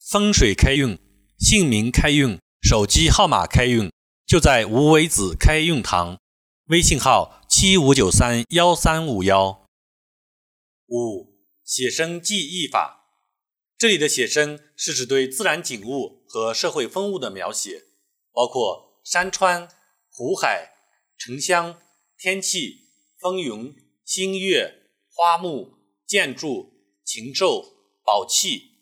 风水开运、姓名开运、手机号码开运，就在无为子开运堂。微信号：七五九三幺三五幺。五写生记忆法，这里的写生是指对自然景物和社会风物的描写，包括山川、湖海、城乡、天气、风云、星月、花木、建筑、禽兽、宝器。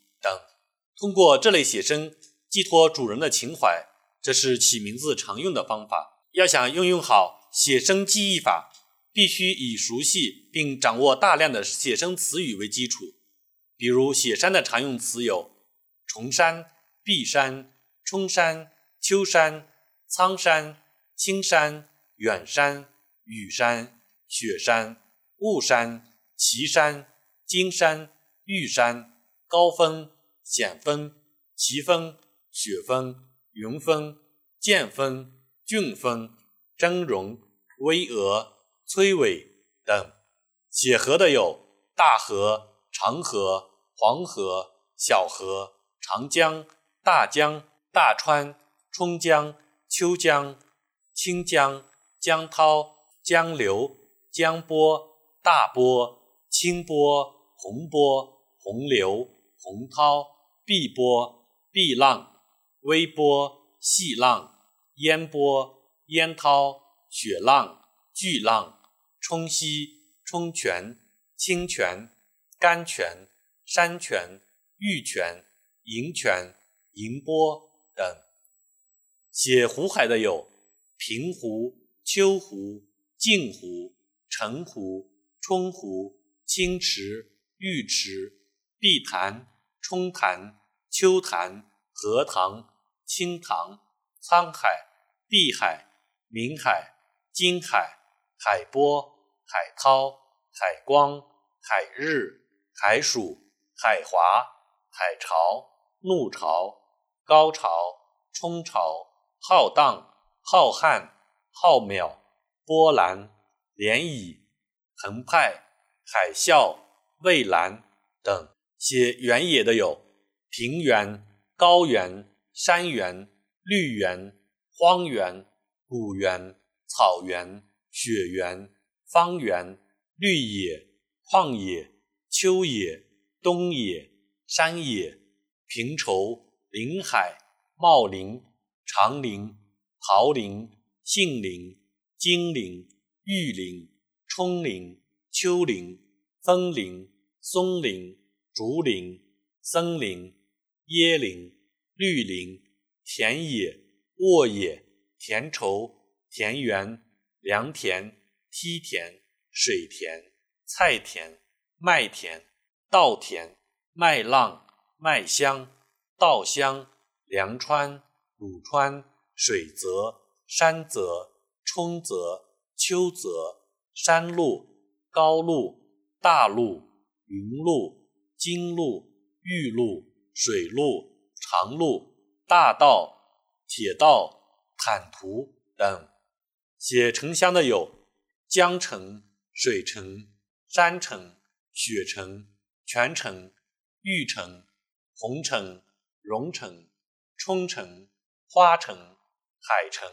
通过这类写生寄托主人的情怀，这是起名字常用的方法。要想运用好写生记忆法，必须以熟悉并掌握大量的写生词语为基础。比如写山的常用词有：崇山、碧山、冲山、秋山、苍山、青山、远山、雨山、雪山、雾山、奇山、金山、玉山、高峰。险峰、奇峰、雪峰、云峰、剑峰、峻峰、峥嵘、巍峨、崔伟等。写河的有大河、长河、黄河、小河、长江、大江、大川、春江、秋江、清江、江涛、江流、江波、大波、清波、洪波、洪流、洪涛。碧波、碧浪、微波、细浪、烟波、烟涛、雪浪、巨浪、冲溪、冲泉、清泉、甘泉、山泉、玉泉、银泉、银波等。写湖海的有平湖、秋湖、镜湖、澄湖、冲湖、清池、玉池、碧潭。冲潭、秋潭、荷塘、青塘、沧海、碧海、明海、金海、海波、海涛、海光、海日、海曙、海华、海潮、怒潮、高潮、冲潮、浩荡、浩瀚、浩渺、波澜、涟漪、澎湃、海啸、蔚蓝等。写原野的有平原、高原、山原、绿原、荒原、古原、草原、雪原、方圆、绿野、旷野、秋野、冬野、山野、平畴、林海、茂林、长林、桃林、杏林、金林、玉林、冲林、丘陵、枫林、松林。竹林、森林、椰林、绿林、田野、沃野、田畴、田园、良田、梯田、水田、菜田、麦田、稻田、麦浪、麦香、稻香、凉川、鲁川、水泽、山泽、冲泽、秋泽、山路、高路、大路、云路。金路、玉路、水路、长路、大道、铁道、坦途等。写城乡的有江城、水城、山城、雪城、泉城、玉城、红城、蓉城、冲城、花城、海城、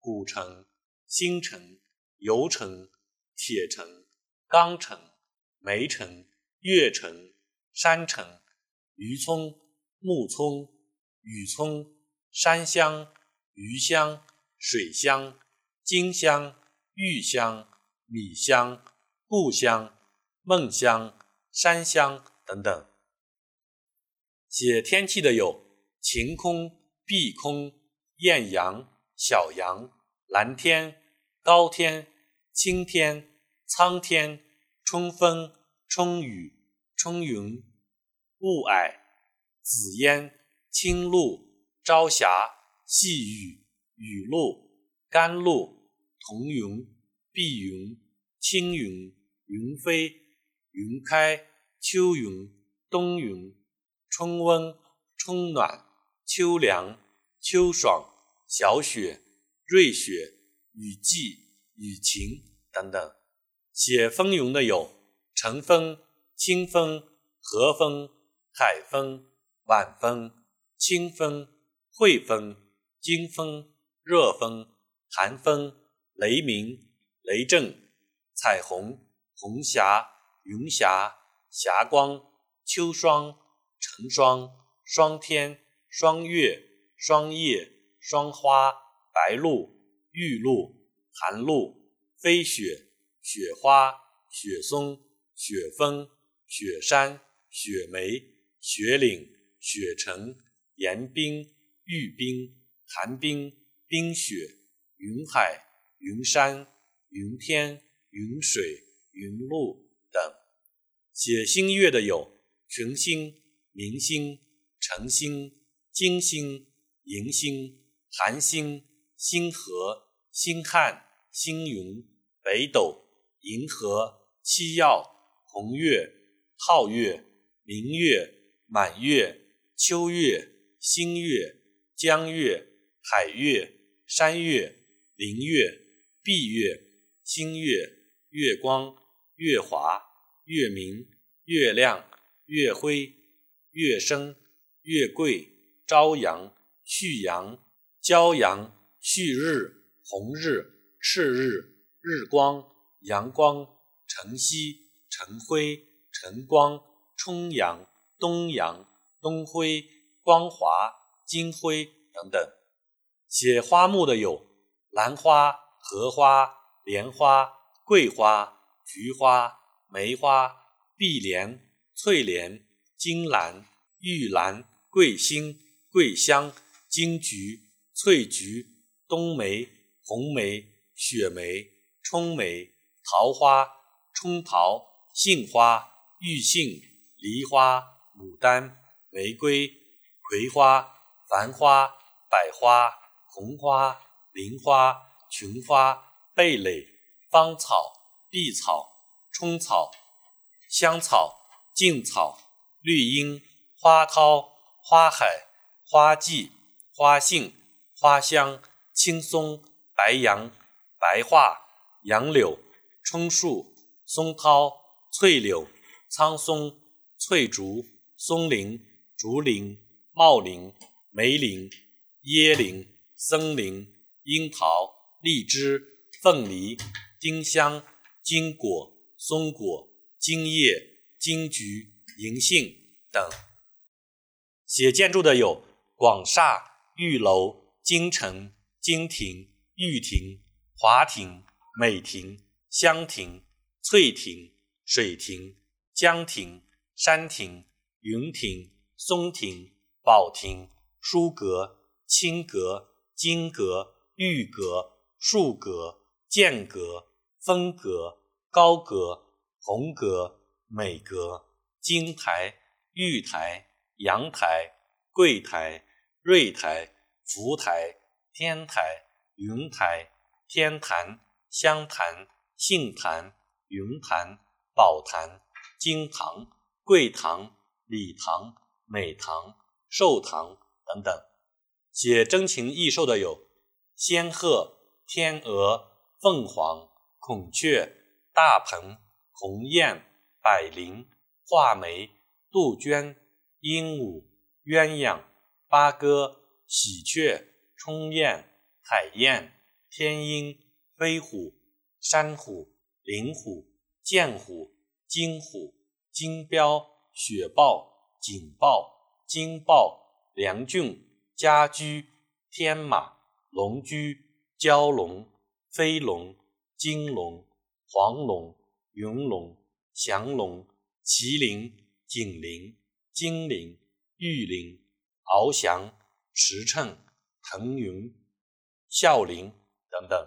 古城、新城、油城、铁城、钢城、煤城、月城。山城、渔村、木村、雨村、山乡、鱼乡、水乡、金乡、玉乡、米乡、故乡、梦乡、山乡等等。写天气的有晴空、碧空、艳阳、小阳、蓝天、高天、青天、苍天、春风、春雨。春云、雾霭、紫烟、青露、朝霞、细雨、雨露、甘露、彤云、碧云、青云、云飞、云开、秋云、冬云、春温、春暖、秋凉、秋爽、小雪、瑞雪、雨季、雨晴等等。写风云的有晨风。清风、和风、海风、晚风、清风、汇风、惊风、热风、寒风、雷鸣、雷震、彩虹、红霞、云霞、霞光、秋霜、成霜、霜天、霜月、霜叶、霜花、白露、玉露、寒露、飞雪、雪花、雪松、雪峰、雪山、雪梅、雪岭、雪城。岩冰、玉冰、寒冰、冰雪、云海、云山、云天、云水、云露等。写星月的有群星、明星、晨星、金星、银星、寒星、星河、星汉、星云、北斗、银河、七曜、红月、皓月、明月、满月、秋月。星月、江月、海月、山月、林月、碧月、星月、月光、月华、月明、月亮、月辉、月升、月桂、朝阳、旭阳、骄阳、旭日、红日、赤日、日光、阳光、晨曦、晨辉、晨光、冲阳、东阳、东辉。光华、金辉等等。写花木的有兰花、荷花、莲花、桂花、菊花、梅花、碧莲、翠莲、金兰、玉兰、桂心、桂香、金桔、翠菊、冬梅、红梅、雪梅、冲梅、桃花、冲桃、杏花、玉杏、梨花、牡丹、玫瑰。葵花、繁花、百花、红花、菱花、琼花、蓓蕾、芳草、碧草、冲草、香草、劲草、绿荫、花涛、花海、花季、花杏、花香、青松、白杨、白桦、杨柳、椿树、松涛、翠柳、苍松、翠竹、松林、竹林。茂林、梅林、椰林、森林、樱桃、荔枝、凤梨、丁香、金果、松果、金叶、金桔、银杏等。写建筑的有广厦、玉楼、京城、金庭、玉庭、华庭、美庭、香庭、翠庭、水庭、江亭、山亭、云亭、松亭。宝亭、书阁、青阁、金阁、玉阁、树阁、剑阁、风阁、高阁、红阁、美阁、金台、玉台、阳台、柜台、瑞台、福台、天台、云台、天坛、香坛、杏坛、云坛、宝坛、金堂、桂堂、礼堂、美堂。寿堂等等，写真情异兽的有仙鹤、天鹅、凤凰、孔雀、大鹏、鸿雁、百灵、画眉、杜鹃、鹦鹉、鸳鸯、八哥、喜鹊、冲雁、海燕、天鹰、飞虎、山虎、灵虎、剑虎、金虎、金标、雪豹、锦豹。金豹、梁骏、家驹、天马、龙驹、蛟龙、飞龙、金龙、黄龙、云龙、祥龙、麒麟、锦麟、金麟、玉麟、翱翔、驰骋、腾云、啸麟等等。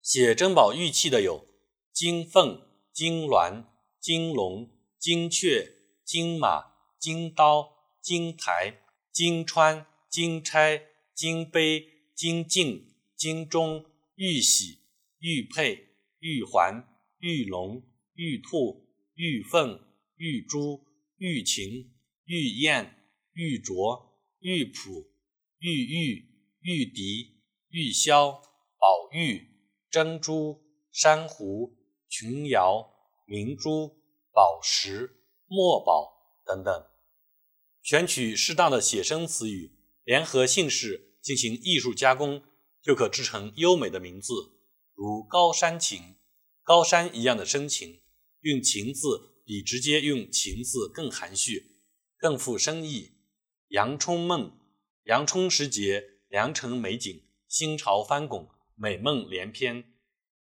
写珍宝玉器的有金凤、金鸾、金龙、金雀、金马、金刀。金台、金川、金钗、金杯、金镜、金钟、玉玺、玉佩、玉环、玉龙、玉兔、玉凤、玉珠、玉琴、玉燕、玉镯、玉璞、玉玉、玉笛、玉箫、宝玉、珍珠、珊瑚、琼瑶、明珠、宝石、墨宝等等。选取适当的写生词语，联合姓氏进行艺术加工，就可制成优美的名字，如高山情，高山一样的深情。用“情”字比直接用“情”字更含蓄，更富深意。阳春梦，阳春时节，良辰美景，心潮翻滚，美梦连篇。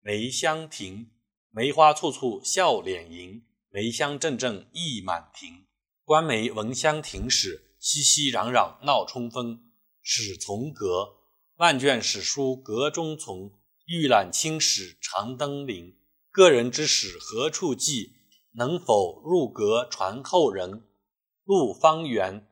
梅香亭，梅花簇簇笑脸迎，梅香阵阵溢满庭。观梅闻香亭始，熙熙攘攘闹春风。史从阁，万卷史书阁中存，预览青史常登临。个人之史何处记？能否入阁传后人？陆方圆，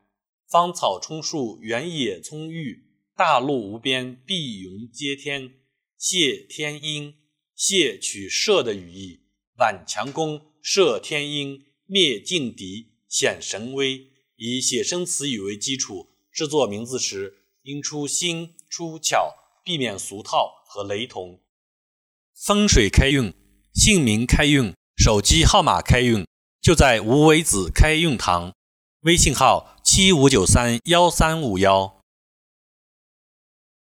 芳草充树，原野葱郁，大陆无边，碧云接天。谢天音，谢取舍的语意。挽强弓，射天鹰，灭劲敌。显神威，以写生词语为基础制作名字时，应出新出巧，避免俗套和雷同。风水开运，姓名开运，手机号码开运，就在无为子开运堂。微信号：七五九三幺三五幺。